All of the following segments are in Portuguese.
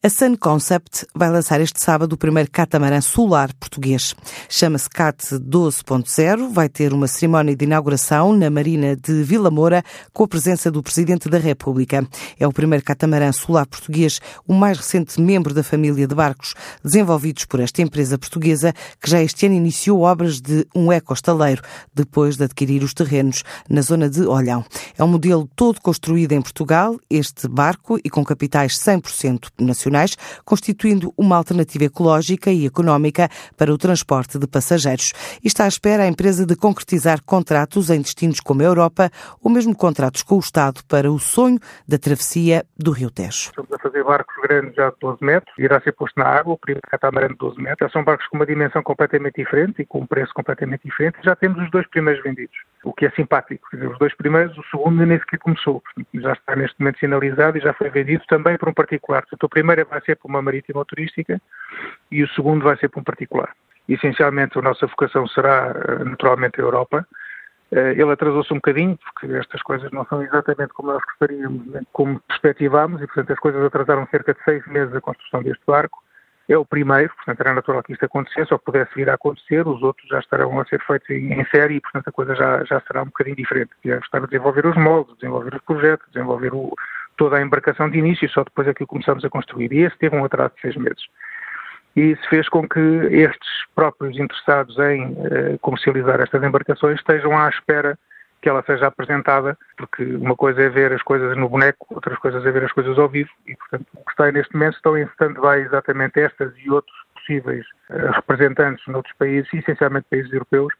A Sun Concept vai lançar este sábado o primeiro catamarã solar português. Chama-se CAT 12.0, vai ter uma cerimónia de inauguração na Marina de Vila Moura com a presença do Presidente da República. É o primeiro catamarã solar português, o mais recente membro da família de barcos desenvolvidos por esta empresa portuguesa que já este ano iniciou obras de um eco-estaleiro depois de adquirir os terrenos na zona de Olhão. É um modelo todo construído em Portugal, este barco, e com capitais 100% nacionais nacionais, constituindo uma alternativa ecológica e económica para o transporte de passageiros. E está à espera a empresa de concretizar contratos em destinos como a Europa ou mesmo contratos com o Estado para o sonho da travessia do Rio Tejo. Estamos a fazer barcos grandes já de 12 metros, irá ser posto na água, o primeiro catamarã de 12 metros. Já são barcos com uma dimensão completamente diferente e com um preço completamente diferente. Já temos os dois primeiros vendidos, o que é simpático. Os dois primeiros, o segundo nem sequer começou. Já está neste momento sinalizado e já foi vendido também por um particular. Portanto, o primeiro vai ser para uma marítima turística e o segundo vai ser para um particular. Essencialmente, a nossa vocação será eh, naturalmente a Europa. Eh, ele atrasou-se um bocadinho, porque estas coisas não são exatamente como nós gostaríamos, como perspectivámos, e portanto as coisas atrasaram cerca de seis meses a construção deste barco. É o primeiro, portanto era natural que isto acontecesse, ou pudesse vir a acontecer, os outros já estarão a ser feitos em, série e portanto a coisa já, já será um bocadinho diferente. Já estar a desenvolver os moldes, desenvolver os projetos, desenvolver o, toda a embarcação de início, só depois é que o começamos a construir. E esse teve um atraso de seis meses. E isso fez com que estes próprios interessados em uh, comercializar estas embarcações estejam à espera que ela seja apresentada, porque uma coisa é ver as coisas no boneco, outras coisas é ver as coisas ao vivo, e portanto o que está neste momento estão em stand-by exatamente estas e outros possíveis uh, representantes noutros países, essencialmente países europeus,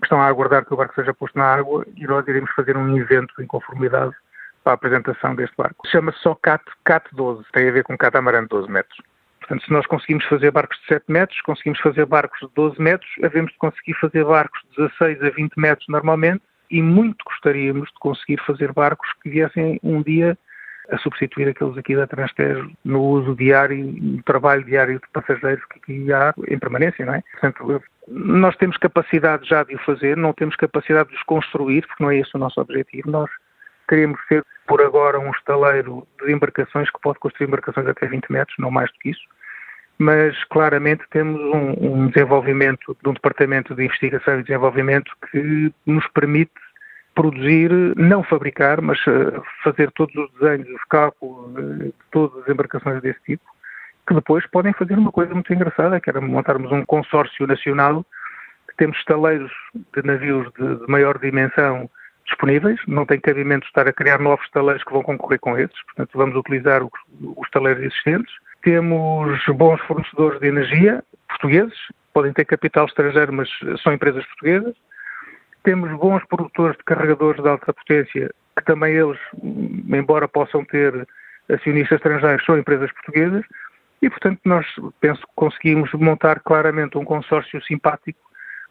que estão a aguardar que o barco seja posto na água e nós iremos fazer um evento em conformidade para a apresentação deste barco. Chama-se só CAT, CAT 12, tem a ver com catamarã de 12 metros. Portanto, se nós conseguimos fazer barcos de 7 metros, conseguimos fazer barcos de 12 metros, havemos de conseguir fazer barcos de 16 a 20 metros normalmente e muito gostaríamos de conseguir fazer barcos que viessem um dia a substituir aqueles aqui da Transtejo no uso diário, no trabalho diário de passageiros que aqui há em permanência, não é? Portanto, nós temos capacidade já de o fazer, não temos capacidade de os construir, porque não é esse o nosso objetivo. Nós queremos ser por agora um estaleiro de embarcações que pode construir embarcações até 20 metros, não mais do que isso, mas claramente temos um, um desenvolvimento de um departamento de investigação e desenvolvimento que nos permite produzir, não fabricar, mas eh, fazer todos os desenhos, os cálculos eh, de todas as embarcações desse tipo, que depois podem fazer uma coisa muito engraçada, que era montarmos um consórcio nacional, que temos estaleiros de navios de, de maior dimensão disponíveis, não tem cabimento estar a criar novos taleiros que vão concorrer com esses, portanto vamos utilizar os, os taleiros existentes. Temos bons fornecedores de energia portugueses, podem ter capital estrangeiro, mas são empresas portuguesas. Temos bons produtores de carregadores de alta potência, que também eles, embora possam ter acionistas estrangeiros, são empresas portuguesas. E, portanto, nós penso que conseguimos montar claramente um consórcio simpático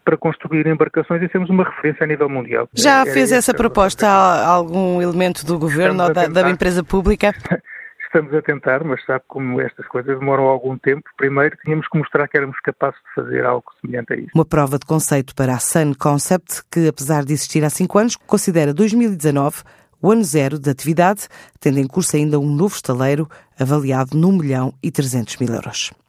para construir embarcações e sermos uma referência a nível mundial. Já é, fez é essa proposta a algum elemento do governo ou da, da empresa pública? Estamos a tentar, mas sabe como estas coisas demoram algum tempo. Primeiro, tínhamos que mostrar que éramos capazes de fazer algo semelhante a isso. Uma prova de conceito para a Sun Concept, que apesar de existir há cinco anos, considera 2019 o ano zero de atividade, tendo em curso ainda um novo estaleiro avaliado num milhão e 300 mil euros.